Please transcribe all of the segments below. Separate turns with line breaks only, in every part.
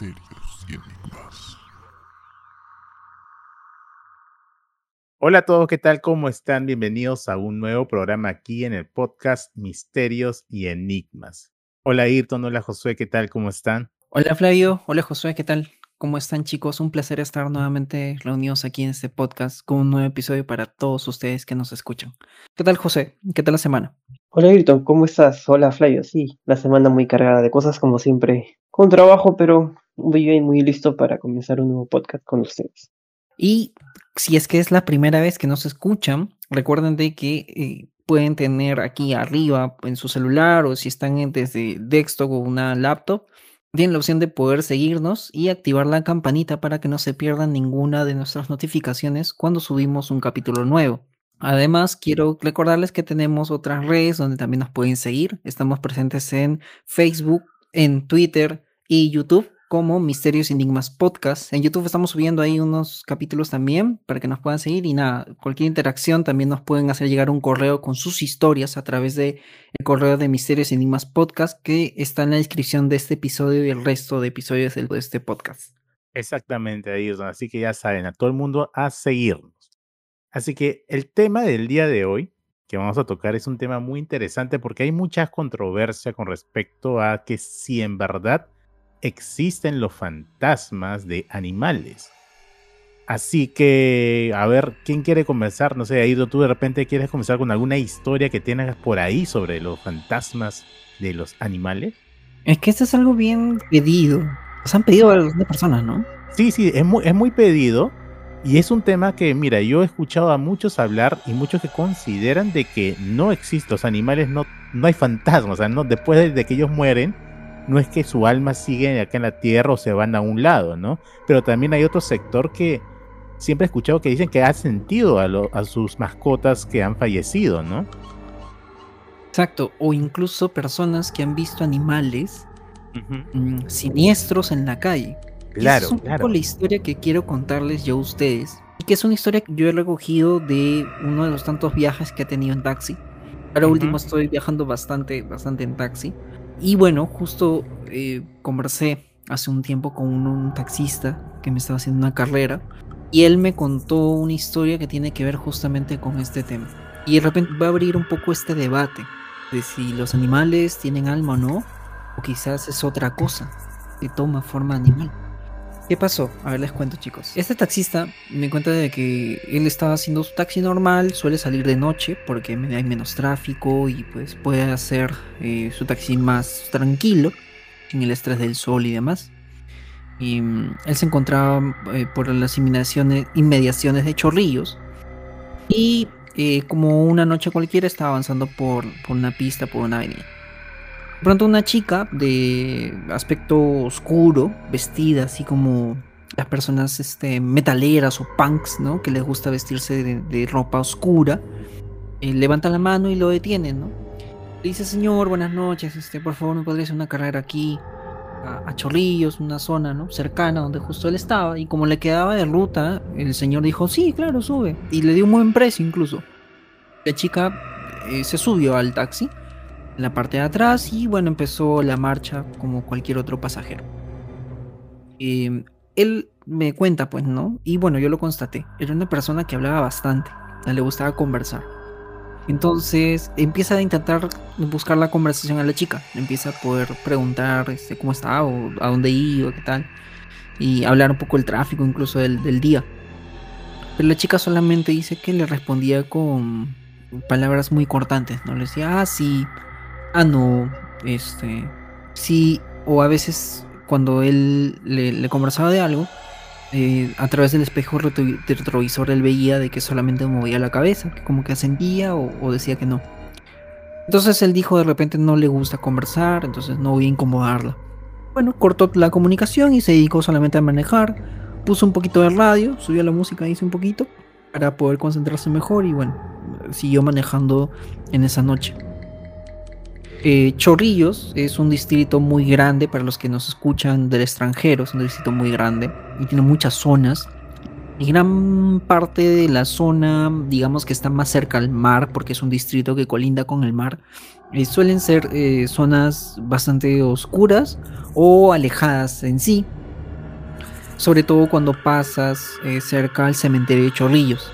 misterios y enigmas.
Hola a todos, ¿qué tal? ¿Cómo están? Bienvenidos a un nuevo programa aquí en el podcast Misterios y Enigmas. Hola Ayrton, hola Josué, ¿qué tal? ¿Cómo están?
Hola Flavio, hola Josué, ¿qué tal? ¿Cómo están chicos? Un placer estar nuevamente reunidos aquí en este podcast con un nuevo episodio para todos ustedes que nos escuchan. ¿Qué tal José? ¿Qué tal la semana?
Hola Ayrton, ¿cómo estás? Hola Flavio, sí, la semana muy cargada de cosas como siempre, con trabajo, pero muy bien, muy listo para comenzar un nuevo podcast con ustedes.
Y si es que es la primera vez que nos escuchan, recuerden de que eh, pueden tener aquí arriba en su celular o si están en- desde desktop o una laptop, tienen la opción de poder seguirnos y activar la campanita para que no se pierdan ninguna de nuestras notificaciones cuando subimos un capítulo nuevo. Además, quiero recordarles que tenemos otras redes donde también nos pueden seguir. Estamos presentes en Facebook, en Twitter y YouTube como Misterios y Enigmas Podcast. En YouTube estamos subiendo ahí unos capítulos también para que nos puedan seguir y nada, cualquier interacción también nos pueden hacer llegar un correo con sus historias a través de el correo de Misterios y Enigmas Podcast que está en la descripción de este episodio y el resto de episodios de este podcast.
Exactamente, Ayrton. Así que ya saben, a todo el mundo a seguirnos. Así que el tema del día de hoy que vamos a tocar es un tema muy interesante porque hay mucha controversia con respecto a que si en verdad existen los fantasmas de animales. Así que, a ver, ¿quién quiere comenzar? No sé, Aido, tú de repente quieres comenzar con alguna historia que tengas por ahí sobre los fantasmas de los animales.
Es que esto es algo bien pedido. Nos han pedido a algunas personas, ¿no?
Sí, sí, es muy, es muy pedido y es un tema que, mira, yo he escuchado a muchos hablar y muchos que consideran de que no existen los animales, no, no hay fantasmas, o sea, no, después de, de que ellos mueren, no es que su alma sigue acá en la tierra o se van a un lado, ¿no? Pero también hay otro sector que siempre he escuchado que dicen que ha sentido a, lo- a sus mascotas que han fallecido, ¿no?
Exacto. O incluso personas que han visto animales mm, siniestros en la calle.
Claro,
es un
claro.
poco la historia que quiero contarles yo a ustedes. Y que es una historia que yo he recogido de uno de los tantos viajes que he tenido en taxi. Ahora
Ujú.
último estoy viajando bastante, bastante en taxi. Y bueno, justo eh, conversé hace un tiempo con un, un taxista que me estaba haciendo una carrera. Y él me contó una historia que tiene que ver justamente con este tema. Y de repente va a abrir un poco este debate de si los animales tienen alma o no, o quizás es otra cosa que toma forma animal. ¿Qué pasó? A ver, les cuento, chicos. Este taxista me cuenta de que él estaba haciendo su taxi normal, suele salir de noche porque hay menos tráfico y pues puede hacer eh, su taxi más tranquilo, sin el estrés del sol y demás. Y mm, él se encontraba eh, por las inmediaciones de Chorrillos y eh, como una noche cualquiera estaba avanzando por, por una pista, por una avenida. Pronto una chica de aspecto oscuro, vestida así como las personas este, metaleras o punks, ¿no? Que les gusta vestirse de, ropa oscura, eh, levanta la mano y lo detiene, ¿no? Le dice, señor, buenas noches, este, por favor, ¿me podría hacer una carrera aquí? A, a Chorrillos, una zona, ¿no? Cercana donde justo él estaba. Y como le quedaba de ruta, el señor dijo, sí, claro, sube. Y le dio un buen precio incluso. La chica eh, se subió al taxi en la parte de atrás y bueno, empezó la marcha como cualquier otro pasajero. Él me cuenta, pues, ¿no? Y bueno, yo lo constaté. Era una persona que hablaba bastante, le gustaba conversar. Entonces empieza a intentar buscar la conversación a la chica, empieza a poder preguntar este, cómo estaba, o a dónde iba, qué tal, y hablar un poco del tráfico incluso del, del día. Pero la chica solamente dice que le respondía con palabras muy cortantes, ¿no? Le decía, ah, sí, ah, no, este, sí, o a veces cuando él le, conversaba de algo, eh, a través del espejo retrovisor él veía de que solamente movía la cabeza, que como que asentía o, o decía que no. Entonces él dijo de repente no le gusta conversar, entonces no voy a incomodarla. Bueno, cortó la comunicación y se dedicó solamente a manejar, puso un poquito de radio, subió la música, hizo un poquito, para poder concentrarse mejor y bueno, siguió manejando en esa noche. Eh, Chorrillos es un distrito muy grande para los que nos escuchan del extranjero, es un distrito muy grande y tiene muchas zonas. Y gran parte de la zona, digamos que está más cerca al mar, porque es un distrito que colinda con el mar, eh, suelen ser eh, zonas bastante oscuras o alejadas en sí, sobre todo cuando pasas eh, cerca al cementerio de Chorrillos.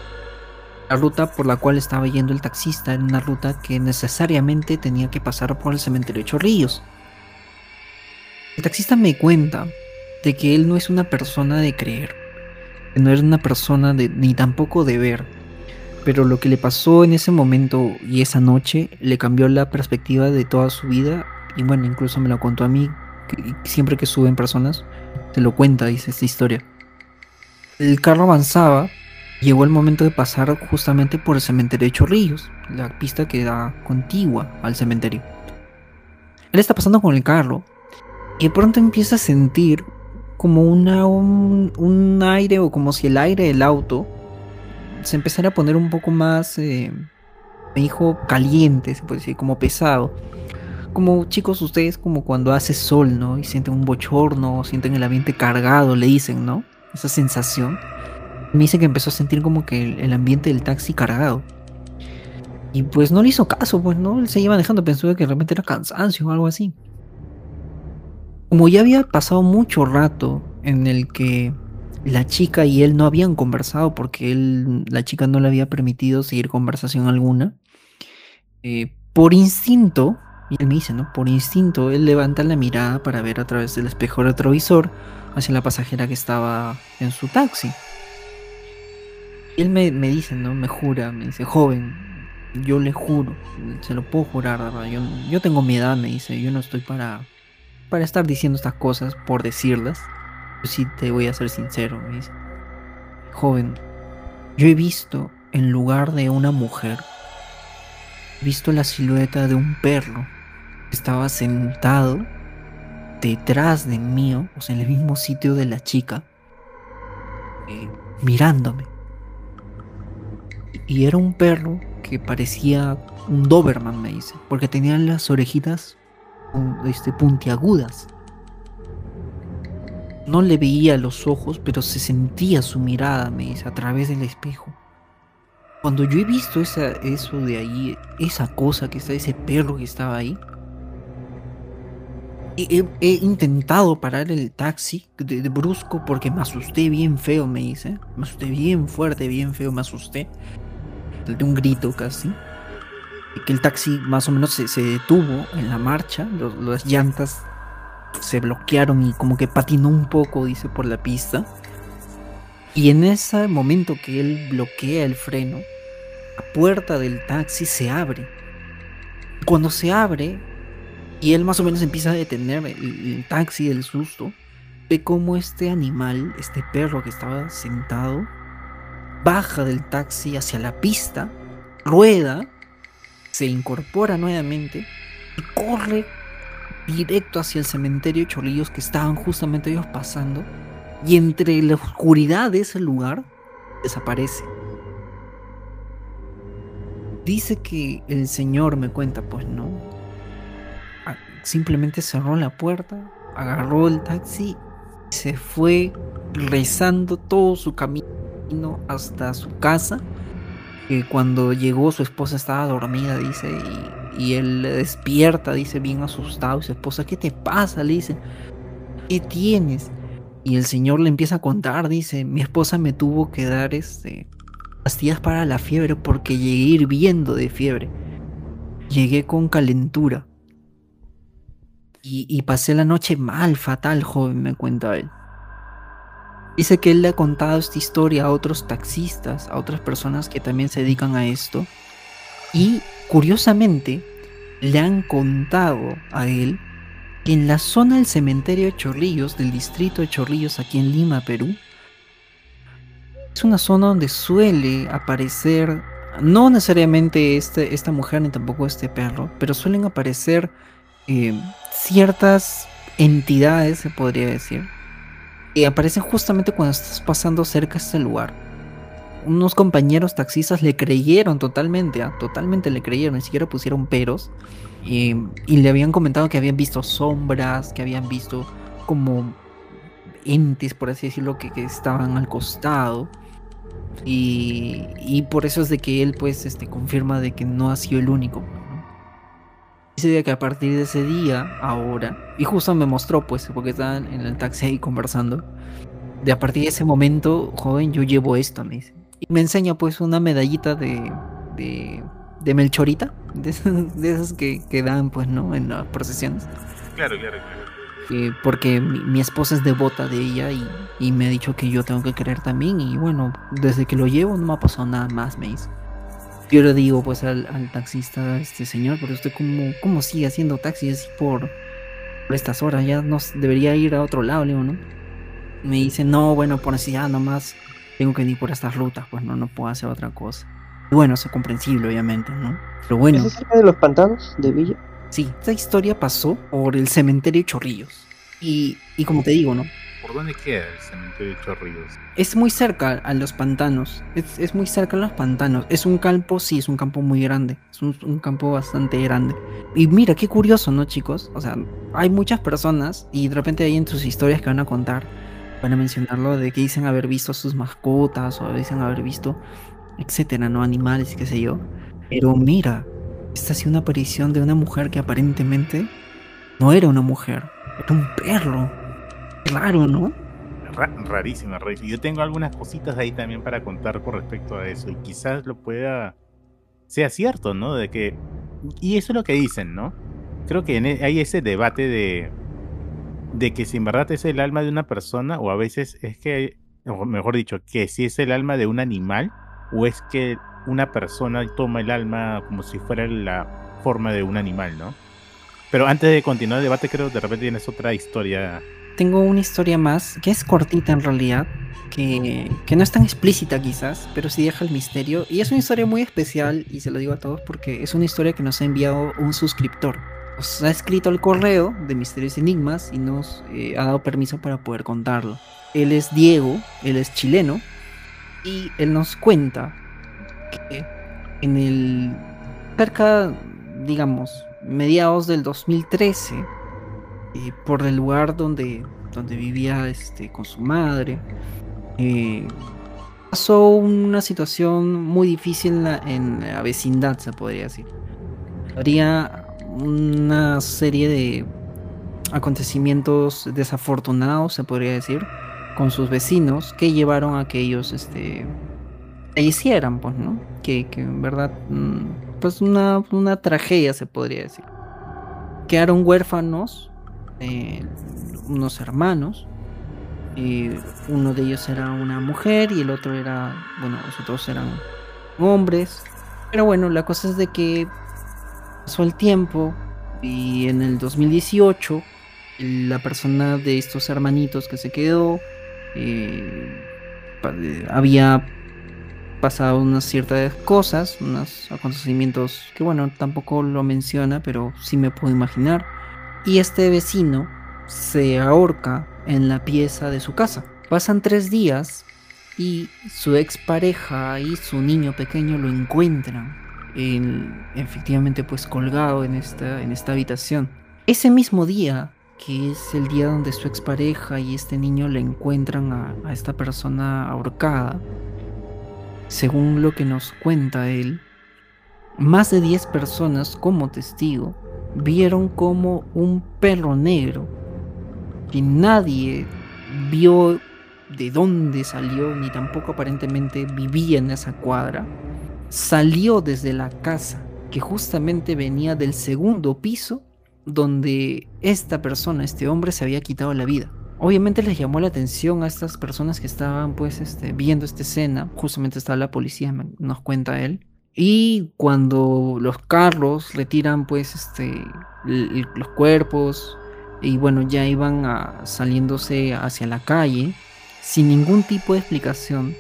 La ruta por la cual estaba yendo el taxista era una ruta que necesariamente tenía que pasar por el cementerio de Chorrillos. El taxista me cuenta de que él no es una persona de creer, que no es una persona de, ni tampoco de ver, pero lo que le pasó en ese momento y esa noche le cambió la perspectiva de toda su vida y bueno, incluso me lo contó a mí, siempre que suben personas, te lo cuenta, dice esta historia. El carro avanzaba, llegó el momento de pasar justamente por el cementerio de Chorrillos, la pista que da contigua al cementerio. Él está pasando con el carro y de pronto empieza a sentir como un, un aire o como si el aire del auto se empezara a poner un poco más, eh, me dijo, caliente, se puede decir, como pesado como chicos ustedes como cuando hace sol, ¿no? Y sienten un bochorno, sienten el ambiente cargado, le dicen, ¿no? Esa sensación. Me dice que empezó a sentir como que el, ambiente del taxi cargado. Y pues no le hizo caso, pues no, él se iba manejando, pensó que realmente era cansancio o algo así. Como ya había pasado mucho rato en el que la chica y él no habían conversado porque él, la chica no le había permitido seguir conversación alguna, eh, por instinto, y él me dice, ¿no? Por instinto, él levanta la mirada para ver a través del espejo retrovisor hacia la pasajera que estaba en su taxi. Él me, dice, ¿no? Me jura, me dice, joven, yo le juro, se lo puedo jurar, ¿verdad? Yo, yo tengo mi edad, me dice, yo no estoy para, para estar diciendo estas cosas por decirlas. Yo sí te voy a ser sincero, me dice. Joven, yo he visto en lugar de una mujer, he visto la silueta de un perro estaba sentado detrás de mí, o sea, en el mismo sitio de la chica, eh, mirándome. Y era un perro que parecía un Doberman, me dice, porque tenía las orejitas este, puntiagudas. No le veía los ojos, pero se sentía su mirada, me dice, a través del espejo. Cuando yo he visto esa, eso de ahí, esa cosa que está, ese perro que estaba ahí, He, intentado parar el taxi de, brusco porque me asusté bien feo, me dice. Me asusté bien fuerte, bien feo, me asusté. De un grito casi. Que el taxi más o menos se, detuvo en la marcha. las llantas se bloquearon y como que patinó un poco, dice, por la pista. Y en ese momento que él bloquea el freno, la puerta del taxi se abre. Cuando se abre, y él más o menos empieza a detener el, taxi del susto. Ve cómo este animal, este perro que estaba sentado, baja del taxi hacia la pista, rueda, se incorpora nuevamente y corre directo hacia el cementerio de Cholillos que estaban justamente ellos pasando. Y entre la oscuridad de ese lugar desaparece. Dice que el señor me cuenta, pues no, simplemente cerró la puerta, agarró el taxi se fue rezando todo su camino hasta su casa. Que cuando llegó su esposa estaba dormida, dice, y, él despierta, dice, bien asustado. Y su esposa, ¿qué te pasa? Le dice, ¿qué tienes? Y el señor le empieza a contar, dice, mi esposa me tuvo que dar este, pastillas para la fiebre porque llegué hirviendo de fiebre. Llegué con calentura. Y, pasé la noche mal, fatal, joven, me cuenta él. Dice que él le ha contado esta historia a otros taxistas, a otras personas que también se dedican a esto. Y curiosamente, le han contado a él que en la zona del cementerio de Chorrillos, del distrito de Chorrillos, aquí en Lima, Perú, es una zona donde suele aparecer, no necesariamente este, esta mujer ni tampoco este perro, pero suelen aparecer eh, ciertas entidades, se podría decir, que aparecen justamente cuando estás pasando cerca de este lugar. Unos compañeros taxistas le creyeron totalmente, ¿ah? totalmente le creyeron, ni siquiera pusieron peros. Y, le habían comentado que habían visto sombras, que habían visto como entes, por así decirlo, que, estaban al costado. Y, y, por eso es de que él pues este, confirma de que no ha sido el único. Dice que a partir de ese día, ahora, y justo me mostró, pues, porque estaban en el taxi ahí conversando, de a partir de ese momento, joven, yo llevo esto, me dice. Y me enseña pues una medallita de, de, de Melchorita, de esas, de esas que, que dan pues, ¿no? En las procesiones.
Claro, claro, claro.
Eh, porque mi, mi esposa es devota de ella y, y me ha dicho que yo tengo que creer también. Y bueno, desde que lo llevo no me ha pasado nada más, me dice. Yo le digo pues al, al taxista, este señor, pero usted cómo, cómo sigue haciendo taxi así por, por estas horas, ya no s- debería ir a otro lado, le digo, ¿no? Me dice, no, bueno, por necesidad nomás tengo que ir por estas rutas, pues no, no puedo hacer otra cosa. Y bueno, eso es comprensible, obviamente, ¿no? Pero bueno,
¿Es cerca de los pantanos de Villa?
sí, esta historia pasó por el cementerio Chorrillos. Y, y como te digo, ¿no?
¿Por dónde queda el cementerio de Chorrillos?
Es muy cerca a los pantanos. Es, es muy cerca a los pantanos. Es un campo, sí, es un campo muy grande. Es un, un campo bastante grande. Y mira, qué curioso, ¿no, chicos? O sea, hay muchas personas y de repente ahí en sus historias que van a contar, van a mencionarlo de que dicen haber visto sus mascotas o dicen haber visto, etcétera, ¿no? Animales qué sé yo. Pero mira, esta ha sido una aparición de una mujer que aparentemente no era una mujer, era un perro. Claro, ¿no?
Ra- rarísima, rarísima. Yo tengo algunas cositas ahí también para contar con respecto a eso. Y quizás lo pueda. sea cierto, ¿no? De que. Y eso es lo que dicen, ¿no? Creo que e- hay ese debate de. de que si en verdad es el alma de una persona, o a veces es que. o mejor dicho, que si es el alma de un animal, o es que una persona toma el alma como si fuera la forma de un animal, ¿no? Pero antes de continuar el debate, creo que de repente tienes otra historia.
Tengo una historia más, que es cortita en realidad, que, que no es tan explícita quizás, pero sí deja el misterio. Y es una historia muy especial, y se lo digo a todos porque es una historia que nos ha enviado un suscriptor. Nos ha escrito al correo de Misterios y Enigmas y nos eh, ha dado permiso para poder contarlo. Él es Diego, él es chileno, y él nos cuenta que en el... cerca, digamos, mediados del 2013, eh, por el lugar donde, donde vivía este, con su madre. eh, pasó una situación muy difícil en la, vecindad, se podría decir. Habría una serie de acontecimientos desafortunados, se podría decir, con sus vecinos que llevaron a que ellos este, fallecieran, pues, ¿no? Que, que en verdad, mm, pues una, una tragedia, se podría decir. Quedaron huérfanos eh, unos hermanos. y uno de ellos era una mujer y el otro era, bueno, los otros eran hombres. Pero bueno, la cosa es de que pasó el tiempo y en el 2018 la persona de estos hermanitos que se quedó eh, eh, había pasado unas ciertas cosas, unos acontecimientos que bueno, tampoco lo menciona, pero sí me puedo imaginar. Y este vecino se ahorca en la pieza de su casa. Pasan tres días y su expareja y su niño pequeño lo encuentran en- efectivamente pues colgado en esta, en esta habitación. Ese mismo día, que es el día donde su expareja y este niño le encuentran a, a esta persona ahorcada, según lo que nos cuenta él, más de 10 personas como testigo vieron como un perro negro que nadie vio de dónde salió ni tampoco aparentemente vivía en esa cuadra salió desde la casa que justamente venía del segundo piso donde esta persona, este hombre se había quitado la vida. Obviamente les llamó la atención a estas personas que estaban pues este, viendo esta escena, justamente estaba la policía, nos cuenta él. Y cuando los carros retiran pues este los cuerpos y bueno, ya iban a- saliéndose hacia la calle sin ningún tipo de explicación,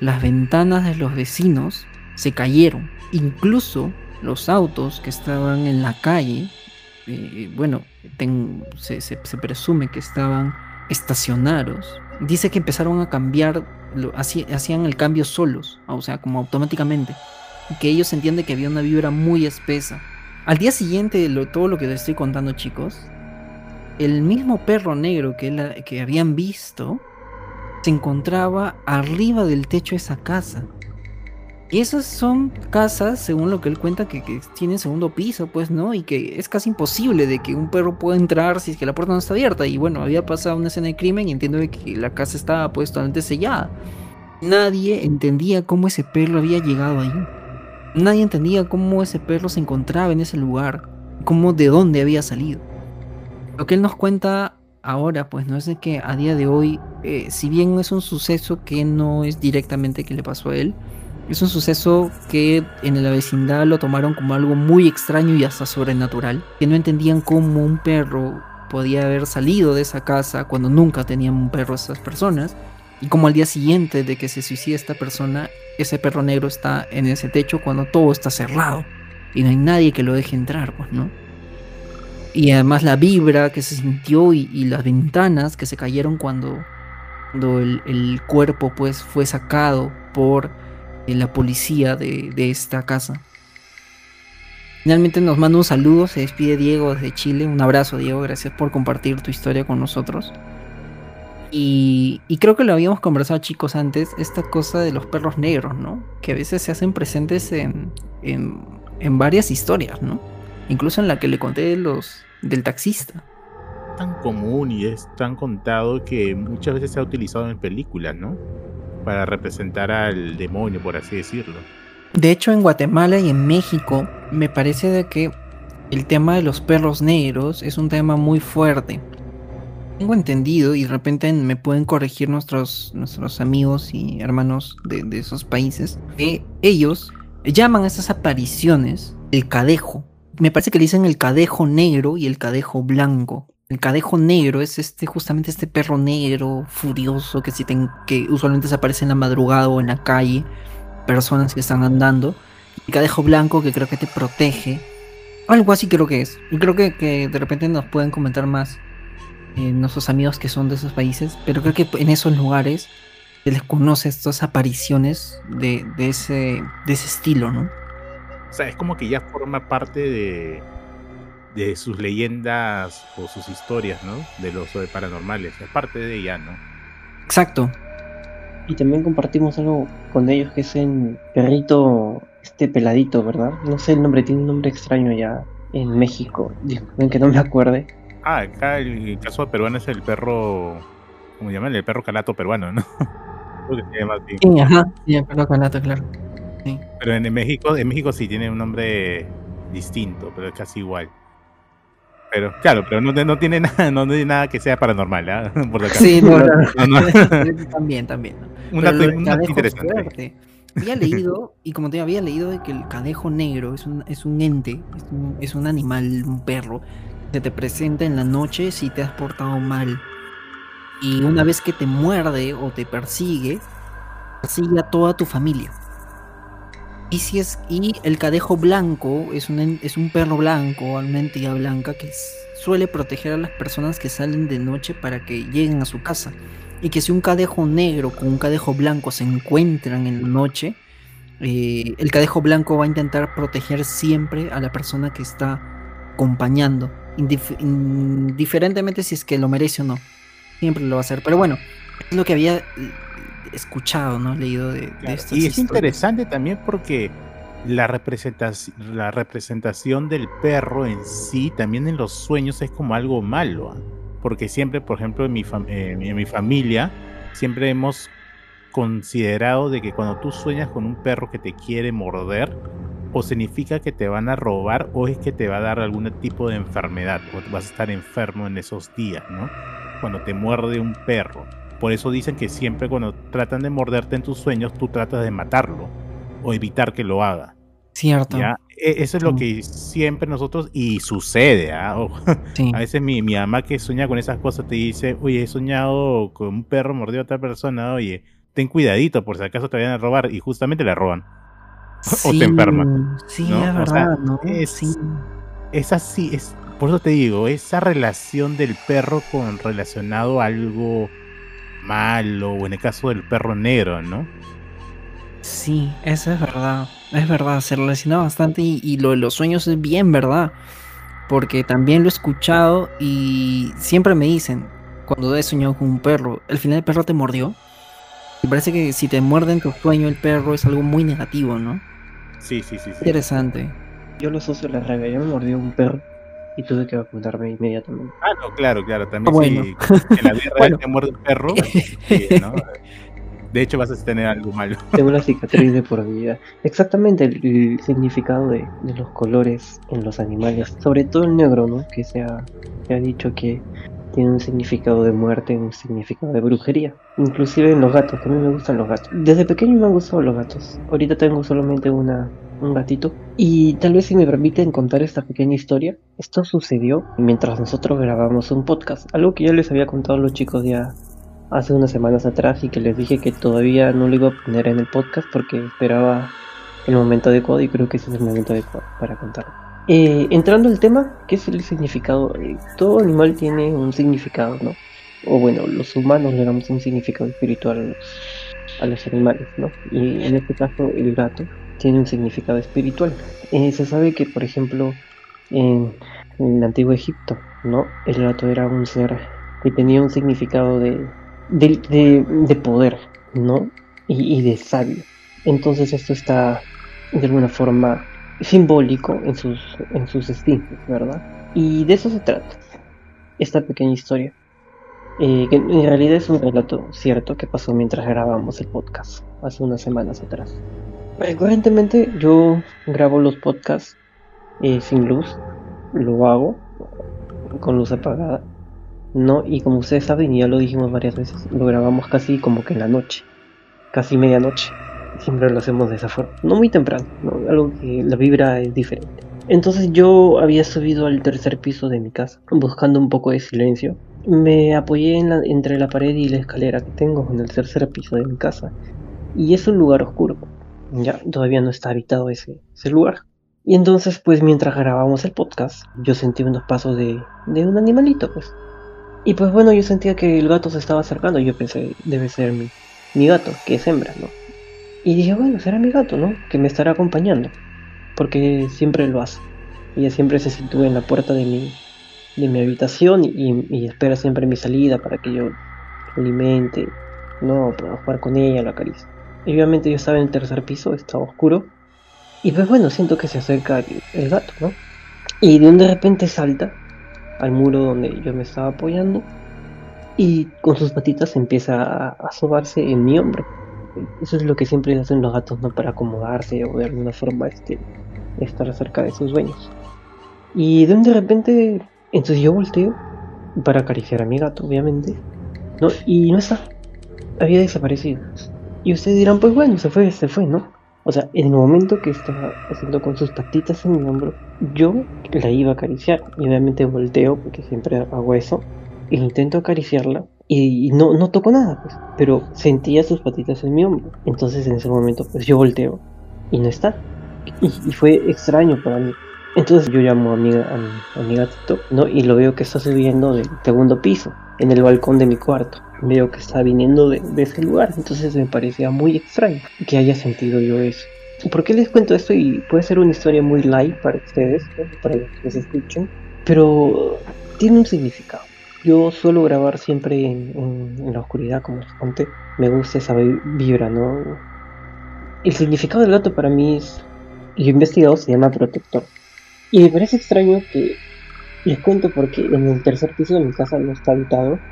las ventanas de los vecinos se cayeron. Incluso los autos que estaban en la calle, eh, bueno, se, presume que estaban estacionados. Dice que empezaron a cambiar, lo- hacían el cambio solos, o sea, como automáticamente. Y que ellos entienden que había una vibra muy espesa. Al día siguiente de todo lo que les estoy contando, chicos, el mismo perro negro que, la- que habían visto se encontraba arriba del techo de esa casa. Y esas son casas, según lo que él cuenta, que, que tienen segundo piso, pues, ¿no? Y que es casi imposible de que un perro pueda entrar si es que la puerta no está abierta. Y bueno, había pasado una escena de crimen y entiendo que la casa estaba pues totalmente sellada. Nadie entendía cómo ese perro había llegado ahí. Nadie entendía cómo ese perro se encontraba en ese lugar, cómo de dónde había salido. Lo que él nos cuenta ahora, pues, no es de que a día de hoy, eh, si bien es un suceso que no es directamente que le pasó a él, es un suceso que en la vecindad lo tomaron como algo muy extraño y hasta sobrenatural, que no entendían cómo un perro podía haber salido de esa casa cuando nunca tenían un perro esas personas, y como al día siguiente de que se suicida esta persona, ese perro negro está en ese techo cuando todo está cerrado y no hay nadie que lo deje entrar, pues, ¿no? Y además la vibra que se sintió y, las ventanas que se cayeron cuando, cuando el, el cuerpo pues fue sacado por eh, la policía de, de esta casa. Finalmente nos manda un saludo, se despide Diego desde Chile. Un abrazo, Diego, gracias por compartir tu historia con nosotros. Y, y creo que lo habíamos conversado, chicos, antes, esta cosa de los perros negros, ¿no? Que a veces se hacen presentes en, en, en varias historias, ¿no? Incluso en la que le conté de los, del taxista.
tan común y es tan contado que muchas veces se ha utilizado en películas, ¿no? Para representar al demonio, por así decirlo.
De hecho, en Guatemala y en México, me parece de que el tema de los perros negros es un tema muy fuerte. Tengo entendido, y de repente me pueden corregir nuestros, nuestros amigos y hermanos de, esos países, que ellos llaman a estas apariciones el cadejo. Me parece que le dicen el cadejo negro y el cadejo blanco. El cadejo negro es este, justamente este perro negro, furioso, que, si que usualmente se aparece en la madrugada o en la calle, personas que están andando. El cadejo blanco que creo que te protege. Algo así creo que es. Y creo que, que de repente nos pueden comentar más eh, nuestros amigos que son de esos países. Pero creo que en esos lugares se les conoce estas apariciones de, de ese, de ese estilo, ¿no?
O sea, es como que ya forma parte de, de sus leyendas o sus historias, ¿no? De los de paranormales. Es parte de ella, ¿no?
Exacto.
Y también compartimos algo con ellos que es el perrito, este peladito, ¿verdad? No sé el nombre, tiene un nombre extraño ya en México. Disculpen que no me acuerde.
Ah, acá el caso peruano es el perro. ¿Cómo se llama? El perro calato peruano, ¿no? Creo que se llama así.
Sí, ajá. Sí, el perro calato, claro. Sí.
Pero en México, en México sí tiene un nombre distinto, pero es casi igual. Pero, claro, pero no, no tiene nada, no tiene nada que sea paranormal, ¿ah? Por lo
Sí, no, no,
No,
también, también.
Un dato, un dato interesante.
Había leído, y como te había leído de que el cadejo negro es un, es un ente, es un, es un animal, un perro, que te presenta en la noche si te has portado mal. Y una vez que te muerde o te persigue, persigue a toda tu familia. Y, si es, y el cadejo blanco es un, es un perro blanco, una entidad blanca que suele proteger a las personas que salen de noche para que lleguen a su casa. Y que si un cadejo negro con un cadejo blanco se encuentran en la noche, eh, el cadejo blanco va a intentar proteger siempre a la persona que está acompañando, indif- indiferentemente si es que lo merece o no. Siempre lo va a hacer. Pero bueno, es lo que había eh, escuchado, ¿no? Leído de, de
Claro,
estas
Y es
historias.
interesante también porque la representación, la representación del perro en sí, también en los sueños, es como algo malo. ¿ah? Porque siempre, por ejemplo, en mi, eh, en mi familia, siempre hemos considerado de que cuando tú sueñas con un perro que te quiere morder, o significa que te van a robar o es que te va a dar algún tipo de enfermedad o vas a estar enfermo en esos días, ¿no? Cuando te muerde un perro. Por eso dicen que siempre cuando tratan de morderte en tus sueños, tú tratas de matarlo o evitar que lo haga.
Cierto.
¿ya? E- Eso es lo que siempre nosotros, y sucede,
Sí.
a veces mi, mi mamá que sueña con esas cosas te dice, oye, he soñado con un perro mordió a otra persona, oye, ten cuidadito por si acaso te vayan a robar y justamente le roban. O te enferma,
Sí,
¿no?
es
O sea,
verdad, ¿no?
es-
Sí.
Es así, es, por eso te digo, esa relación del perro con relacionado a algo malo, o en el caso del perro negro, ¿no?
Sí, eso es verdad. Es verdad, se relaciona bastante y, y lo de los sueños es bien verdad. Porque también lo he escuchado y siempre me dicen, cuando he soñado con un perro, ¿al final el perro te mordió? Y parece que si te muerde en tu sueño el perro es algo muy negativo, ¿no?
Sí, sí, sí. sí.
Interesante.
Yo lo asocio a la rabia. Yo me mordió un perro y tuve que vacunarme inmediatamente.
Ah, no, claro, claro. También
Ah, bueno.
si en la vida real
Bueno.
te muerde un perro, sí, ¿no? De hecho, vas a tener algo malo.
Tengo una cicatriz de por vida. Exactamente el, el significado de, de los colores en los animales. Sobre todo el negro, ¿no? Que se ha, se ha dicho que tiene un significado de muerte, un significado de brujería. Inclusive en los gatos, que a mí me gustan los gatos. Desde pequeño me han gustado los gatos. Ahorita tengo solamente una, un gatito. Y tal vez si me permiten contar esta pequeña historia, esto sucedió mientras nosotros grabamos un podcast. Algo que ya les había contado a los chicos ya hace unas semanas atrás y que les dije que todavía no lo iba a poner en el podcast porque esperaba el momento adecuado y creo que ese es el momento adecuado para contarlo. Eh, entrando al tema, ¿qué es el significado? Eh, todo animal tiene un significado, ¿no? O bueno, los humanos le damos un significado espiritual a los, animales, ¿no? Y en este caso el gato tiene un significado espiritual. Eh, se sabe que, por ejemplo, en, en el antiguo Egipto, ¿no? El gato era un ser que tenía un significado de, de, de- de poder, ¿no? Y, y de sabio. Entonces esto está de alguna forma simbólico en sus, en sus ¿verdad? Y de eso se trata esta pequeña historia. eh, que en realidad es un relato cierto que pasó mientras grabamos el podcast hace unas semanas atrás. Recurrentemente yo grabo los podcasts eh, sin luz, lo hago con luz apagada, ¿no? Y como ustedes saben, y ya lo dijimos varias veces, lo grabamos casi como que en la noche, casi medianoche. Siempre lo hacemos de esa forma, no muy temprano, ¿no? algo que la vibra es diferente. Entonces yo había subido al tercer piso de mi casa, buscando un poco de silencio. Me apoyé entre la pared y la escalera que tengo en el tercer piso de mi casa. Y es un lugar oscuro. Ya todavía no está habitado ese, ese lugar. Y entonces, pues mientras grabábamos el podcast, yo sentí unos pasos de, de un animalito, pues. Y pues bueno, yo sentía que el gato se estaba acercando. Yo pensé, debe ser mi, mi gato, que es hembra, ¿no? Y dije, bueno, será mi gato, ¿no? Que me estará acompañando. Porque siempre lo hace. Ella siempre se sitúa en la puerta de mi, de mi habitación y, espera siempre mi salida para que yo alimente, ¿no? Pueda jugar con ella, la acaricie. Y obviamente yo estaba en el tercer piso, estaba oscuro. Y pues bueno, siento que se acerca el, el gato, ¿no? Y de un de repente salta al muro donde yo me estaba apoyando y con sus patitas empieza a, a sobarse en mi hombro. Eso es lo que siempre hacen los gatos, ¿no? Para acomodarse o de alguna forma este, estar cerca de sus dueños. Y de repente, entonces yo volteo para acariciar a mi gato, obviamente, ¿no? Y no está, había desaparecido. Y ustedes dirán, pues bueno, se fue, se fue, ¿no? O sea, en el momento que estaba haciendo con sus patitas en mi hombro, yo la iba a acariciar. Y obviamente volteo, porque siempre hago eso, e intento acariciarla. Y no, no toco nada, pues. Pero sentía sus patitas en mi hombro. Entonces en ese momento, pues yo volteo y no está. Y, y fue extraño para mí. Entonces yo llamo a mi, a, mi, a mi gatito, ¿no? Y lo veo que está subiendo del segundo piso, en el balcón de mi cuarto. Veo que está viniendo de, de ese lugar. Entonces me parecía muy extraño que haya sentido yo eso. ¿Por qué les cuento esto? Y puede ser una historia muy light para ustedes, ¿no? para los que se escuchen, pero tiene un significado. Yo suelo grabar siempre en, la oscuridad, como les conté. Me gusta esa vi- vibra, ¿no? El significado del gato para mí es, he investigado, se llama protector. Y me parece extraño que les cuento porque en el tercer piso de mi casa no está habitado.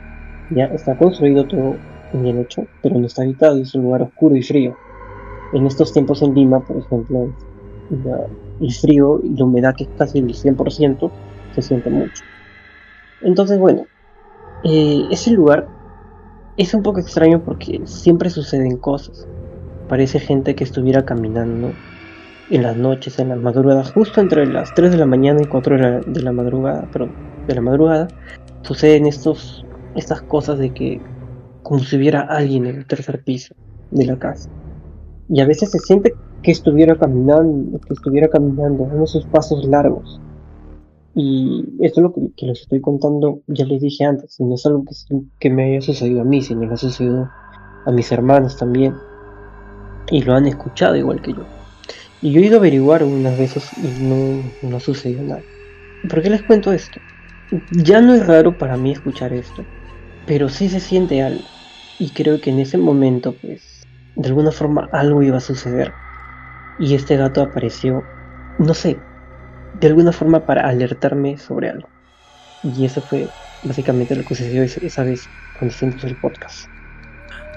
Ya está construido todo bien hecho, pero no está habitado y es un lugar oscuro y frío. En estos tiempos en Lima, por ejemplo, el frío y la humedad que es casi el 100% se siente mucho. Entonces, bueno, eh, ese lugar es un poco extraño porque siempre suceden cosas. Parece gente que estuviera caminando en las noches, en las madrugadas, justo entre las 3 de la mañana y 4 de la, de la madrugada, perdón, de la madrugada, suceden estos, estas cosas de que como si hubiera alguien en el tercer piso de la casa. Y a veces se siente que estuviera caminando, que estuviera caminando, dando esos pasos largos. Y esto es lo que, les estoy contando, ya les dije antes, no es algo que, que me haya sucedido a mí, sino que ha sucedido a mis hermanos también. Y lo han escuchado igual que yo. Y yo he ido a averiguar unas veces y no, no sucedió nada. ¿Por qué les cuento esto? Ya no es raro para mí escuchar esto, pero sí se siente algo. Y creo que en ese momento, pues, de alguna forma algo iba a suceder. Y este gato apareció, no sé, de alguna forma para alertarme sobre algo. Y eso fue básicamente lo que sucedió esa vez cuando hicimos el podcast.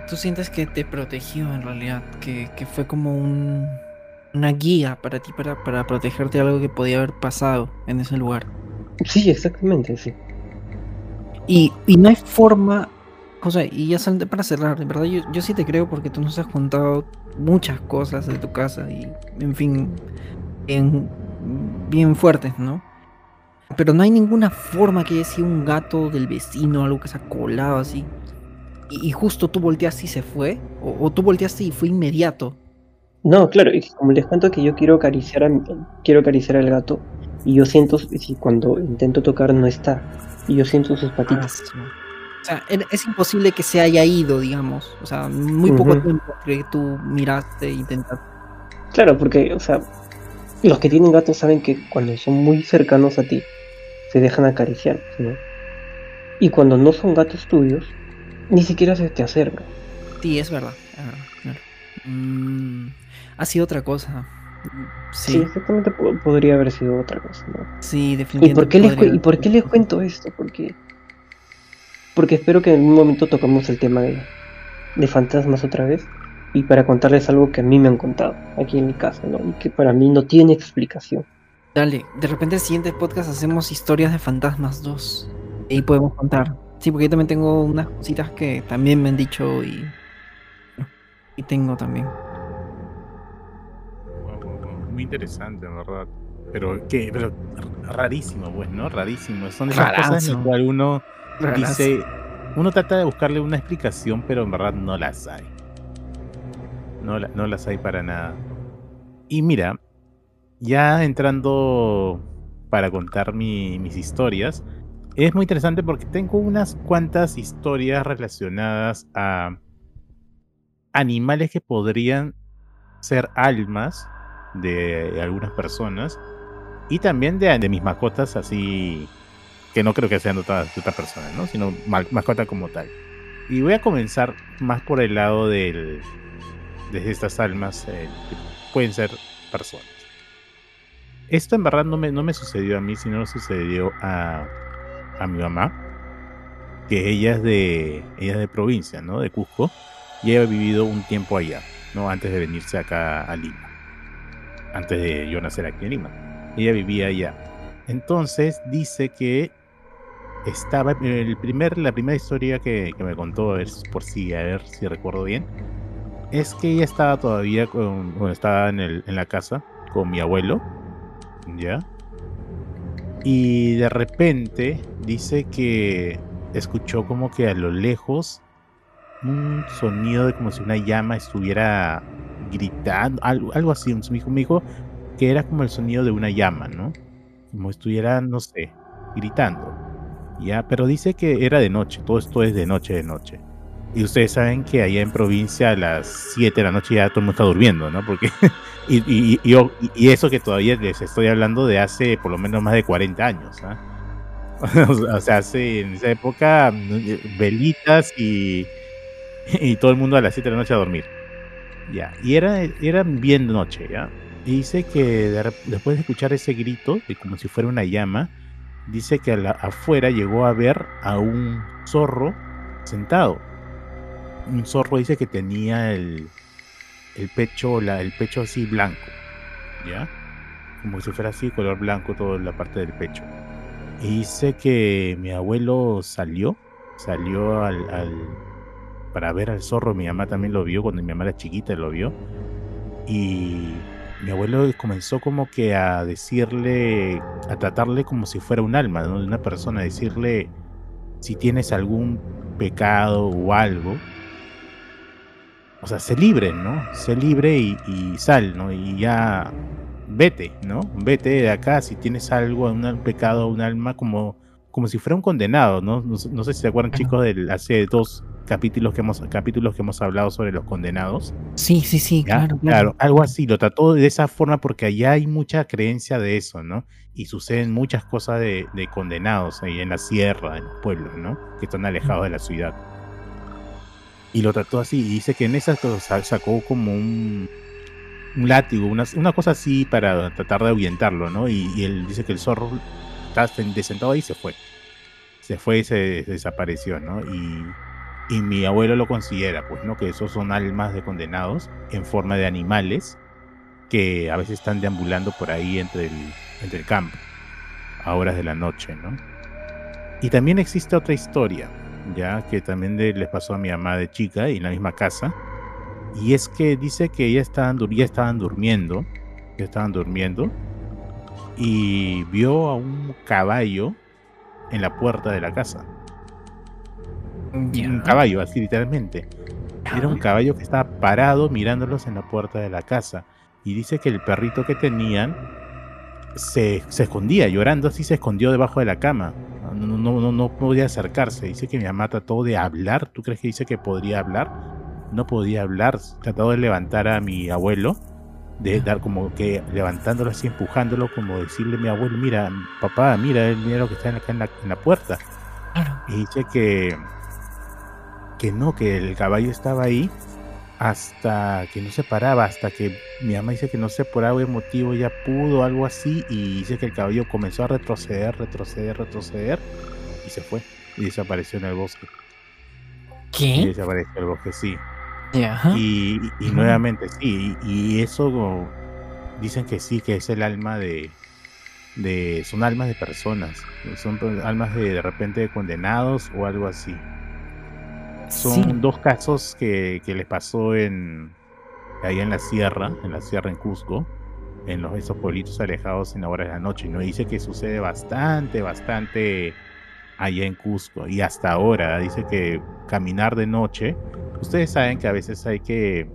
¿Tú sientes que te protegió en realidad? Que, que fue como un, una guía para ti, para, para protegerte de algo que podía haber pasado en ese lugar.
Sí, exactamente, sí.
Y, y no hay forma, o sea, y ya sal- para cerrar, de verdad, yo, yo sí te creo porque tú nos has contado muchas cosas de tu casa y, en fin, bien, bien fuertes, ¿no? Pero no hay ninguna forma que haya sido un gato del vecino, algo que se ha colado así. Y, y justo tú volteaste y se fue, o, o tú volteaste y fue inmediato.
No, claro, y como les cuento que yo quiero acariciar a quiero acariciar al gato y yo siento si cuando intento tocar no está y yo siento sus
Ah,
patitas.
su- O sea, es imposible que se haya ido, digamos. O sea, muy poco tiempo que tú miraste e intentaste.
Claro, porque, o sea, los que tienen gatos saben que cuando son muy cercanos a ti, se dejan acariciar, ¿no? Y cuando no son gatos tuyos, ni siquiera se te acercan.
Sí, es verdad. es verdad, claro. Mm, ha sido otra cosa.
Sí,
Sí,
exactamente po- podría haber sido otra cosa, ¿no?
sí,
¿Y
definitivamente.
por qué les, y por qué les cuento esto? Porque, porque espero que en un momento tocamos el tema de, de fantasmas otra vez y para contarles algo que a mí me han contado aquí en mi casa, ¿no? Y que para mí no tiene explicación.
Dale, de repente el siguiente podcast hacemos historias de fantasmas 2. Y ahí podemos contar. Sí, porque yo también tengo unas cositas que también me han dicho y. Y tengo también.
Muy interesante, en verdad. Pero, ¿qué? Pero rarísimo, pues, ¿no? Rarísimo. Son de esas cosas en
Rarazo.
las cuales uno
Rarazo.
dice, uno trata de buscarle una explicación, pero en verdad no las hay. No, la- no las hay para nada. Y mira, ya entrando para contar mi- mis historias, es muy interesante porque tengo unas cuantas historias relacionadas a animales que podrían ser almas de algunas personas y también de, de mis mascotas así que no creo que sean de otras, personas, ¿no? sino ma- mascota como tal. Y voy a comenzar más por el lado del, de estas almas eh, pueden ser personas. Esto en verdad no me, no me sucedió a mí, sino sucedió a, a mi mamá, que ella es de, ella es de provincia, ¿no? De Cusco, y ella ha vivido un tiempo allá, ¿no? Antes de venirse acá a Lima. Antes de yo nacer aquí en Lima. Ella vivía allá. Entonces dice que estaba el primer, la primera historia que, que me contó, a ver, por si, a ver si recuerdo bien, es que ella estaba todavía con, bueno, estaba en, la casa con mi abuelo, ¿ya? Y de repente dice que escuchó como que a lo lejos un sonido de como si una llama estuviera gritando, algo, algo así. Me dijo, me dijo que era como el sonido de una llama, ¿no? Como estuviera, no sé, gritando. Ya, pero dice que era de noche, todo esto es de noche, de noche. Y ustedes saben que allá en provincia a las 7 de la noche ya todo el mundo está durmiendo, ¿no? Porque y, eso que todavía les estoy hablando de hace por lo menos más de 40 años, ¿ah? o sea, hace en esa época mm, velitas y, y todo el mundo a las 7 de la noche a dormir. Ya, y era, era bien noche, ¿ya? Y dice que después de escuchar ese grito, como si fuera una llama, dice que afuera llegó a ver a un zorro sentado. Un zorro dice que tenía el, el pecho, la, el pecho así blanco, ¿ya? Como si fuera así, color blanco, toda la parte del pecho. Y dice que mi abuelo salió, salió al, para ver al zorro, mi mamá también lo vio, cuando mi mamá era chiquita lo vio. Y mi abuelo comenzó como que a decirle, a tratarle como si fuera un alma, ¿no? Una persona, decirle si tienes algún pecado o algo. O sea, sé libre, ¿no? Sé libre y, y sal, ¿no? Y ya vete, ¿no? Vete de acá si tienes algo, un pecado, un alma, como, como si fuera un condenado, ¿no? No, sé- no sé si se acuerdan, chicos, del hace dos capítulos que hemos capítulos que hemos hablado sobre los condenados.
Sí, sí, sí, claro, claro.
algo así, lo trató de esa forma porque allá hay mucha creencia de eso, ¿no? Y suceden muchas cosas de, de condenados ahí en la sierra, en los pueblos, ¿no? Que están alejados de la ciudad. Y lo trató así. Y dice que en esa cosa sacó como un, látigo, una, una cosa así para tratar de ahuyentarlo, ¿no? Y, él dice que el zorro estaba sentado ahí y se fue. Se fue y se, se desapareció, ¿no? Y, y mi abuelo lo considera, pues, ¿no? Que esos son almas de condenados en forma de animales que a veces están deambulando por ahí entre el, entre el campo a horas de la noche, ¿no? Y también existe otra historia, ya que también de- les pasó a mi mamá de chica y en la misma casa. Y es que dice que ya estaban, ya estaban durmiendo, ya estaban durmiendo, y vio a un caballo en la puerta de la casa. Un caballo, así literalmente. Era un caballo que estaba parado mirándolos en la puerta de la casa. Y dice que el perrito que tenían se, se escondía, llorando así se escondió debajo de la cama. No, no, no, no podía acercarse. Dice que mi mamá trató de hablar. ¿Tú crees que dice que podría hablar? No podía hablar. Trató de levantar a mi abuelo. De dar como que levantándolo así, empujándolo, como decirle a mi abuelo, mira, papá, mira, mira lo que está acá en la, en la puerta. Y dice que, que no, que el caballo estaba ahí hasta que no se paraba, hasta que mi mamá dice que no sé por algún motivo ya pudo, algo así, y dice que el caballo comenzó a retroceder, retroceder, retroceder, y se fue, y desapareció en el bosque. Y
¿Qué?
desapareció en el bosque, sí. Y, y nuevamente, sí, y, y eso dicen que sí, que es el alma de, de, son almas de personas, son almas de, de repente de condenados o algo así. Son
Sí.
dos casos que, que les pasó en ahí en la sierra, en la sierra en Cusco, en los esos pueblitos alejados en la hora de la noche. No dice que sucede bastante, bastante allá en Cusco y hasta ahora dice que caminar de noche. Ustedes saben que a veces hay que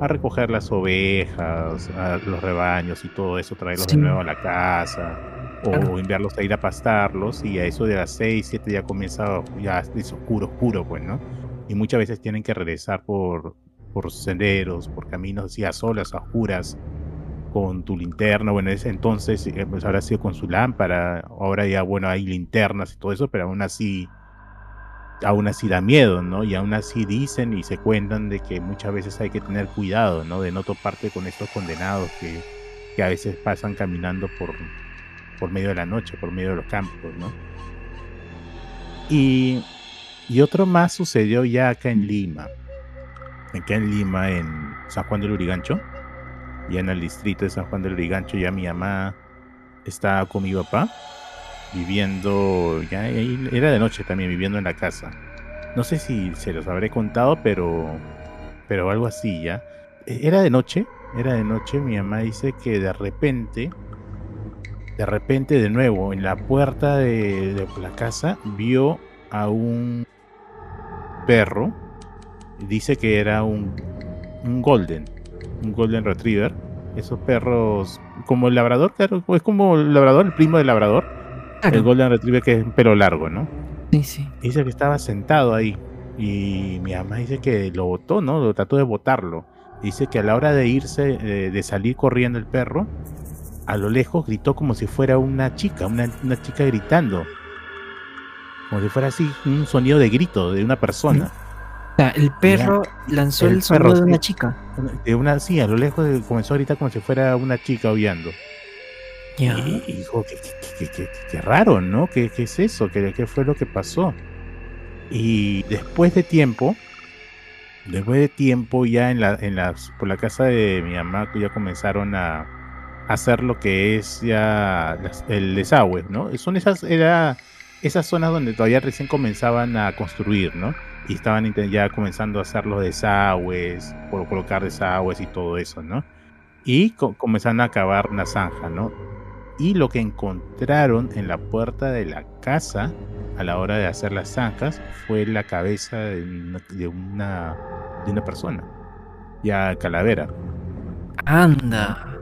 a recoger las ovejas, a los rebaños y todo eso, traerlos
Sí.
de nuevo a la casa o enviarlos a ir a pastarlos y a eso de las 6, 7 ya comienza, ya es oscuro, oscuro, pues, ¿no? Y muchas veces tienen que regresar por, por senderos, por caminos así a solas, a oscuras, con tu linterna, bueno, en ese entonces eh, pues habrá sido con su lámpara, ahora ya, bueno, hay linternas y todo eso, pero aún así, aún así da miedo, ¿no? Y aún así dicen y se cuentan de que muchas veces hay que tener cuidado, ¿no? De no toparte con estos condenados que, que a veces pasan caminando por, por medio de la noche, por medio de los campos, ¿no? Y, y otro más sucedió ya acá en Lima, acá en Lima, en San Juan del Urigancho, ya en el distrito de San Juan del Urigancho, ya mi mamá estaba con mi papá viviendo, ya era de noche también, viviendo en la casa. No sé si se los habré contado, pero, pero algo así ya. E- Era de noche, era de noche, mi mamá dice que de repente, de repente de nuevo, en la puerta de, de la casa, vio a un perro, dice que era un, un golden, un golden retriever, esos perros como el labrador, claro, es como el labrador, el primo del labrador,
Claro.
el golden retriever que es un pelo largo, ¿no?
Sí, sí.
Dice que estaba sentado ahí y mi mamá dice que lo botó, ¿no? Lo trató de botarlo. Dice que a la hora de irse, eh, de salir corriendo el perro, a lo lejos gritó como si fuera una chica, una, una chica gritando. Como si fuera así, un sonido de grito de una persona.
O sea, el perro lanzó
el
el, sonido
perro,
de una chica.
De una, sí, a lo lejos comenzó a gritar como si fuera una chica aullando.
Ya.
Y, y dijo, qué, qué- qué- qué- qué raro, ¿no? ¿Qué, qué es eso? ¿Qué, ¿Qué fue lo que pasó? Y después de tiempo, después de tiempo ya en la, en las, por la casa de mi mamá, que ya comenzaron a hacer lo que es ya el desagüe, ¿no? Son esas, era esas zonas donde todavía recién comenzaban a construir, ¿no? Y estaban ya comenzando a hacer los desagües, por colocar desagües y todo eso, ¿no? Y co- comenzaron a cavar una zanja, ¿no? Y lo que encontraron en la puerta de la casa a la hora de hacer las zanjas fue la cabeza de una, de una persona, ya calavera.
Anda.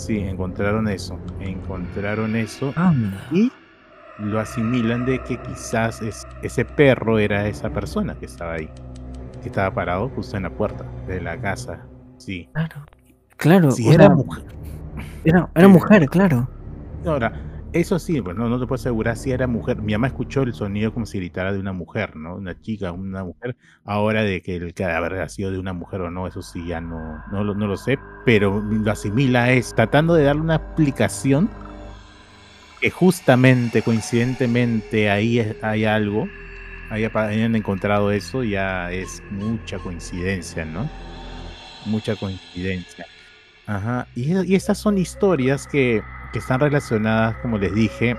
Sí, encontraron eso, encontraron eso
Anda.
y lo asimilan de que quizás es, ese perro era esa persona que estaba ahí, que estaba parado justo en la puerta de la casa. Sí.
Claro. Claro. O
era mujer.
era, era
Sí.
mujer, claro.
Ahora, Eso sí, pues no, te puedo asegurar si era mujer. Mi mamá escuchó el sonido como si gritara de una mujer, ¿no? Una chica, una mujer. Ahora de que el cadáver ha sido de una mujer o no, eso sí ya no, no, lo- no lo sé, pero lo asimila es tratando de darle una explicación que justamente, coincidentemente, ahí hay algo, hayan encontrado eso, ya es mucha coincidencia, ¿no? Mucha coincidencia. Ajá, y, y estas son historias que, que están relacionadas, como les dije,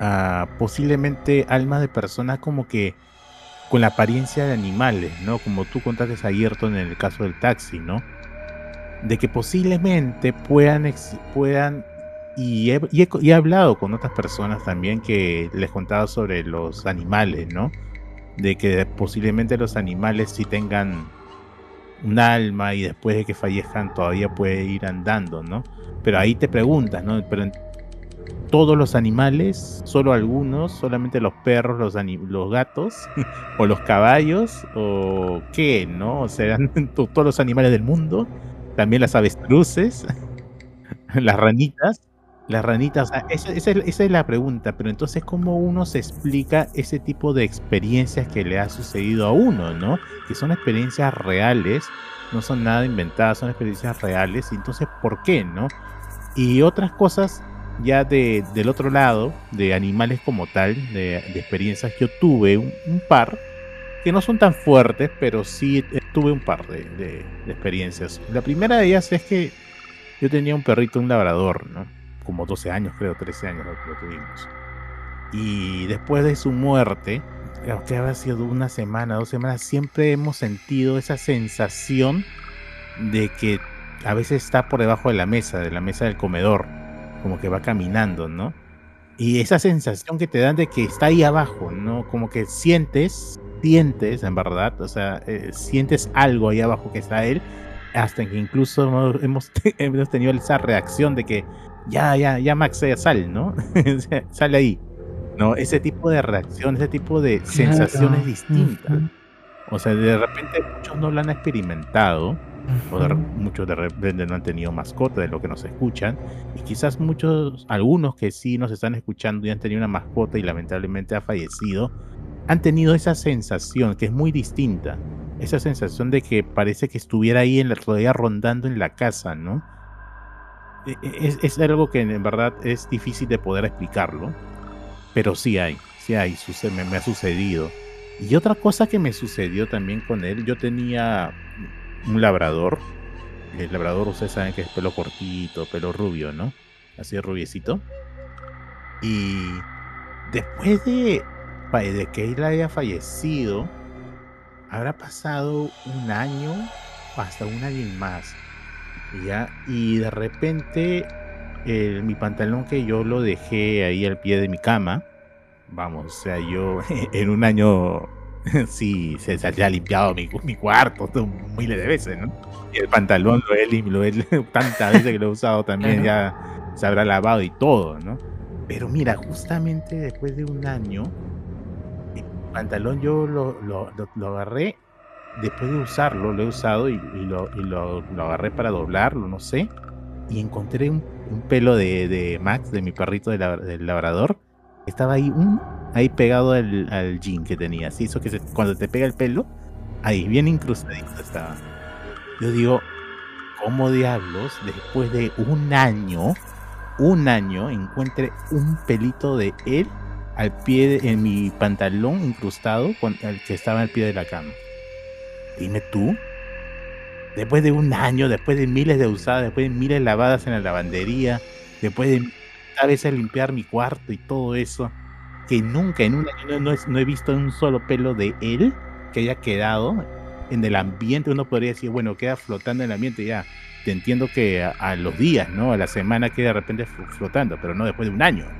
a posiblemente almas de personas como que con la apariencia de animales, ¿no? Como tú contaste a Ayrton en el caso del taxi, ¿no? De que posiblemente puedan, puedan y he hablado con otras personas también que les contaba sobre los animales, ¿no? De que posiblemente los animales sí tengan un alma y después de que fallezcan todavía puede ir andando, ¿no? Pero ahí te preguntas, ¿no? Pero todos los animales, solo algunos, solamente los perros, los, gatos, o los caballos, o qué, ¿no? O to- todos los animales del mundo, también las avestruces, las ranitas. Las ranitas, esa, es, la pregunta, pero entonces, ¿cómo uno se explica ese tipo de experiencias que le ha sucedido a uno, ¿no? Que son experiencias reales, no son nada inventadas, son experiencias reales, y entonces, ¿por qué, no? Y otras cosas ya de, del otro lado, de animales como tal, de, experiencias, yo tuve un, par que no son tan fuertes, pero sí eh, tuve un par de- de experiencias. La primera de ellas es que yo tenía un perrito, un labrador, ¿no? Como 12 años, creo, 13 años lo, tuvimos. Y después de su muerte, creo que habrá sido una semana, dos semanas, siempre hemos sentido esa sensación de que a veces está por debajo de la mesa, de la mesa del comedor, como que va caminando, ¿no? Y esa sensación que te dan de que está ahí abajo, ¿no? Como que sientes, sientes, en verdad, o sea, eh, sientes algo ahí abajo que está él, hasta que incluso hemos, hemos tenido esa reacción de que ya, ya, ya Max, ya sal, ¿no? Sale ahí. No, ese tipo de reacción, ese tipo de sensaciones
Claro.
distintas.
Ujú,
O sea, de repente muchos no lo han experimentado, o de muchos de repente no han tenido mascota de lo que nos escuchan, y quizás muchos, algunos que sí nos están escuchando y han tenido una mascota y lamentablemente ha fallecido, han tenido esa sensación que es muy distinta, esa sensación de que parece que estuviera ahí en la, todavía rondando en la casa, ¿no? E- e- Es, es algo que en verdad es difícil de poder explicarlo, pero sí hay, sí hay, me, me ha sucedido. Y otra cosa que me sucedió también con él, yo tenía un labrador. El labrador, ustedes saben que es pelo cortito, pelo rubio, ¿no? Así rubiecito. Y después de, de que él haya fallecido, habrá pasado un año, hasta un año más. Y ¿ya? Y de repente, el- mi pantalón que yo lo dejé ahí al pie de mi cama, vamos, o sea, yo en un año sí se, se ha limpiado mi, mi cuarto miles de veces, ¿no? Y el pantalón lo he, lo he tantas veces que lo he usado también, ya se habrá lavado y todo, ¿no? Pero mira, justamente después de un año, el pantalón yo lo, lo, lo- lo agarré, después de usarlo, lo he usado y, lo, agarré para doblarlo, no sé, y encontré un, pelo de, Max, de mi perrito de del labrador, estaba ahí, ahí pegado al, jean que tenía, así, que cuando te pega el pelo, ahí, bien incrustadito estaba. Yo digo, ¿cómo diablos, después de un año, un año, encuentre un pelito de él al pie de, en mi pantalón incrustado con el que estaba al pie de la cama? Dime tú. Después de un año, después de miles de usadas, después de miles de lavadas en la lavandería, después de a veces limpiar mi cuarto y todo eso, que nunca en un año no, no he visto un solo pelo de él que haya quedado en el ambiente. Uno podría decir, bueno, queda flotando en el ambiente ya. Te entiendo que a, a los días, ¿no? A la semana queda de repente fl- flotando, pero no después de un año.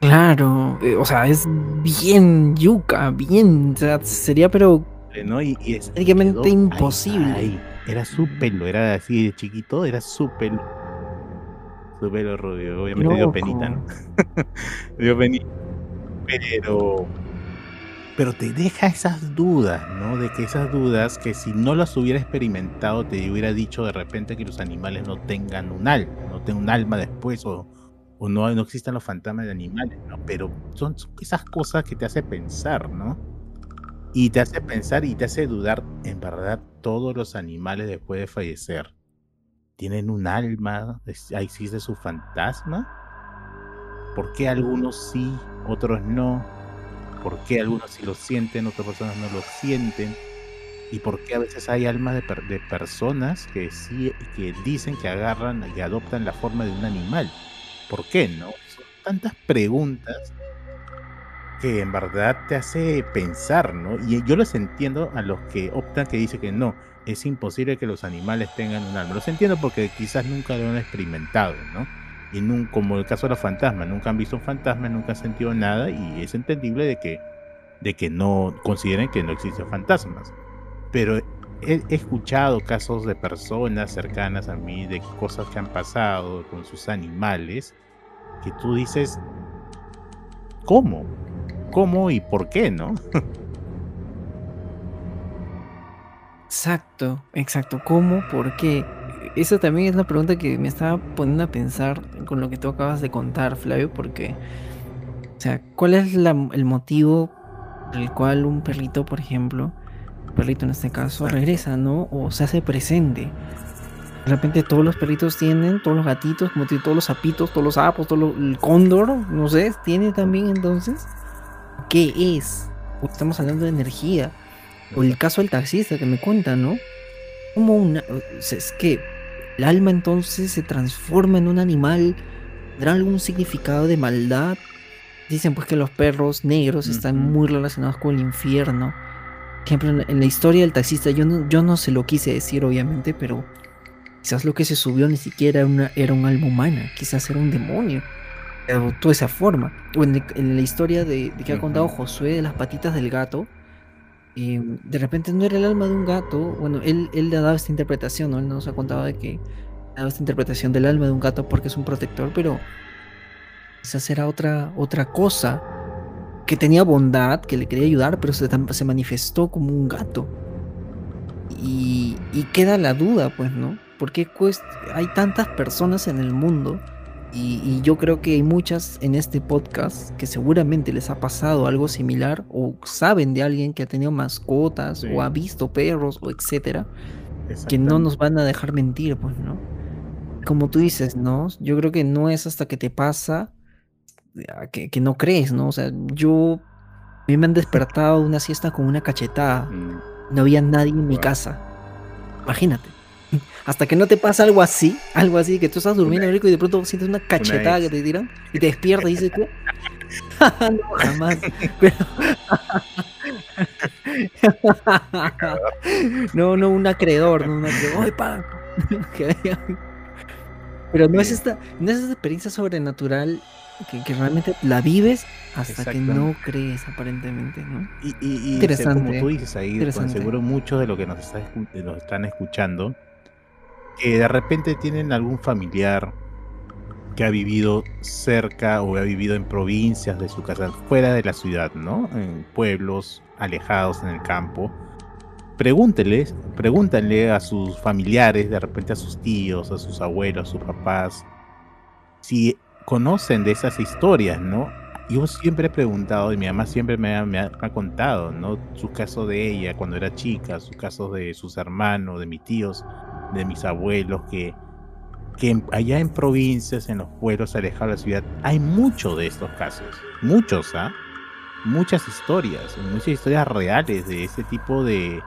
Claro, eh, o sea, es bien yuca, bien, o sea, sería pero
Eh, ¿no? Y, y es,
Prácticamente
ahí,
imposible.
ahí. Era su pelo, era así de chiquito, era su pelo. Su pelo rubio, obviamente dio penita, ¿no? dio penita. Pero, pero te deja esas dudas, ¿no? De que esas dudas que si no las hubiera experimentado te hubiera dicho de repente que los animales no tengan un alma, no tengan un alma después o, o no, no existan los fantasmas de animales, ¿no? Pero son, esas cosas que te hace pensar, ¿no? Y te hace pensar y te hace dudar, en verdad, todos los animales después de fallecer tienen un alma, existe su fantasma. ¿Por qué algunos sí, otros no? ¿Por qué algunos sí lo sienten, otras personas no lo sienten? ¿Y por qué a veces hay almas de, de personas que sí, que dicen que agarran y adoptan la forma de un animal? ¿Por qué no? Son tantas preguntas que en verdad te hace pensar, ¿no? Y yo los entiendo a los que optan que dicen que no, es imposible que los animales tengan un alma. Los entiendo porque quizás nunca lo han experimentado, ¿no? Y como el caso de los fantasmas, nunca han visto un fantasma, nunca han sentido nada y es entendible de que, de que no consideren que no existen fantasmas. Pero he, escuchado casos de personas cercanas a mí, de cosas que han pasado con sus animales, que tú dices, ¿cómo? ¿Cómo y por qué, no?
Exacto, exacto. ¿Cómo? ¿Por qué? Esa también es la pregunta que me estaba poniendo a pensar con lo que tú acabas de contar, Flavio, porque, o sea, ¿cuál es la- el motivo por el cual un perrito, por ejemplo, perrito en este caso, regresa, ¿no? O se hace presente. De repente todos los perritos tienen, todos los gatitos, como todos los sapitos, todos los sapos, todo lo- el cóndor, no sé, tiene también entonces. ¿Qué es? Estamos hablando de energía. O el caso del taxista que me cuenta, ¿no? Como una. es que el alma entonces se transforma en un animal. ¿Tendrá algún significado de maldad? Dicen pues que los perros negros están muy relacionados con el infierno. Por ejemplo, en la, historia del taxista, yo no, yo no se lo quise decir, obviamente, pero quizás lo que se subió ni siquiera era, una, era un alma humana, quizás era un demonio. Que adoptó esa forma. O en, la historia de, de que ha contado. Josué de las patitas del gato, eh, de repente no era el alma de un gato. Bueno, él, él le ha dado esta interpretación, ¿no? Él nos ha contado de que ha dado esta interpretación del alma de un gato porque es un protector, pero quizás era otra, otra cosa que tenía bondad, que le quería ayudar, pero se, manifestó como un gato. Y, y queda la duda, pues, ¿no? Porque hay tantas personas en el mundo y, y yo creo que hay muchas en este podcast que seguramente les ha pasado algo similar o saben de alguien que ha tenido mascotas
Sí.
o ha visto perros o etcétera, que no nos van a dejar mentir, pues, ¿no? Como tú dices, ¿no? Yo creo que no es hasta que te pasa que, que no crees, ¿no? O sea, yo a mí me han despertado de una siesta con una cachetada.
Mm,
No había nadie en mi
Wow.
casa. Imagínate. Hasta que no te pasa algo así, algo así, que tú estás durmiendo rico y de pronto sientes una cachetada que te tiran y te despiertas y dices, ¿qué? no, jamás. Pero- no, no, un acreedor, no un acreedor. ¡Ay, pa! Pero no es esta, no es esta experiencia sobrenatural que, que realmente la vives hasta que no crees, aparentemente, ¿no?
Y, y, y
Interesante,
como tú dices ahí,
interesante.
seguro muchos de los que nos, está de los están escuchando, que de repente tienen algún familiar que ha vivido cerca o ha vivido en provincias de su casa, fuera de la ciudad, ¿no? En pueblos alejados en el campo. Pregúnteles, pregúntenle a sus familiares, de repente a sus tíos, a sus abuelos, a sus papás, si conocen de esas historias, ¿no? Yo siempre he preguntado, y mi mamá siempre me ha, me ha- me ha contado, ¿no? Su caso de ella cuando era chica, su caso de sus hermanos, de mis tíos, de mis abuelos, que, que allá en provincias, en los pueblos alejados de la ciudad, hay mucho de estos casos. Muchos, ¿ah? Muchas historias, muchas historias reales de ese tipo de,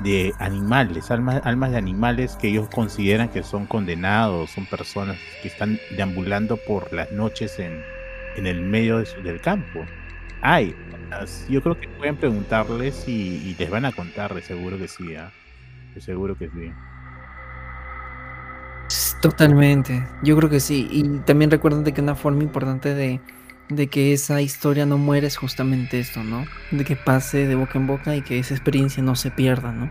de animales, almas, almas de animales que ellos consideran que son condenados, son personas que están deambulando por las noches en, en el medio del campo. Hay, yo creo que pueden preguntarles y, les van a contar, de seguro que sí, de seguro que sí.
Totalmente, yo creo que sí. Y también recuerden de que una forma importante de, de que esa historia no muere es justamente esto, ¿no? De que pase de boca en boca y que esa experiencia no se pierda, ¿no?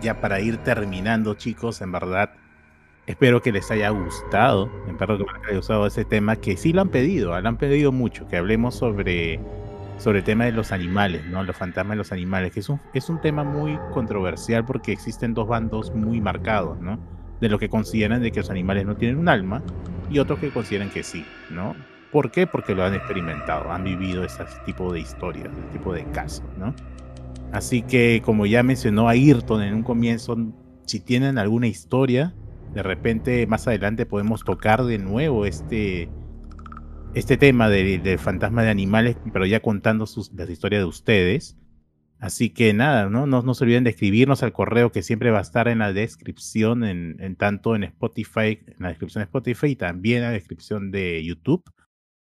Ya para ir terminando, chicos, en verdad, espero que les haya gustado, espero que les haya gustado ese tema, que sí lo han pedido, ah, lo han pedido mucho, que hablemos sobre sobre el tema de los animales, ¿no? Los fantasmas de los animales, que es un, es un tema muy controversial porque existen dos bandos muy marcados, ¿no? De los que consideran de que los animales no tienen un alma y otros que consideran que sí, ¿no? ¿Por qué? Porque lo han experimentado, han vivido ese tipo de historias, ese tipo de casos, ¿no? Así que, como ya mencionó Ayrton en un comienzo, si tienen alguna historia, de repente más adelante podemos tocar de nuevo este, este tema de, de fantasma de animales, pero ya contando sus, las historias de ustedes. Así que nada, ¿no? ¿no? se olviden de escribirnos al correo que siempre va a estar en la descripción, en, en, tanto en Spotify, en la descripción de Spotify y también en la descripción de YouTube.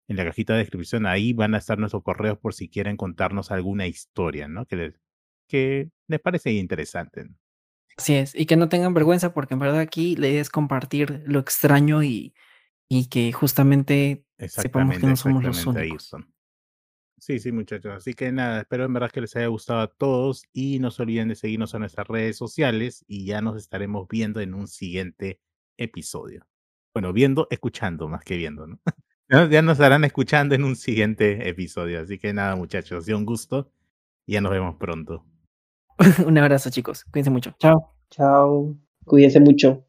En la cajita de descripción ahí van a estar nuestros correos por si quieren contarnos alguna historia, ¿no? Que les, que les parece interesante.
Así es, y que no tengan vergüenza porque en verdad aquí la idea es compartir lo extraño y, y que justamente sepamos que no somos los únicos.
Sí, sí, muchachos. Así que nada, espero en verdad que les haya gustado a todos y no se olviden de seguirnos en nuestras redes sociales y ya nos estaremos viendo en un siguiente episodio. Bueno, viendo, escuchando más que viendo, ¿no? Ya nos estarán escuchando en un siguiente episodio. Así que nada, muchachos, ha sido un gusto y ya nos vemos pronto.
un abrazo, chicos. Cuídense mucho. Chao.
Chao. Cuídense mucho.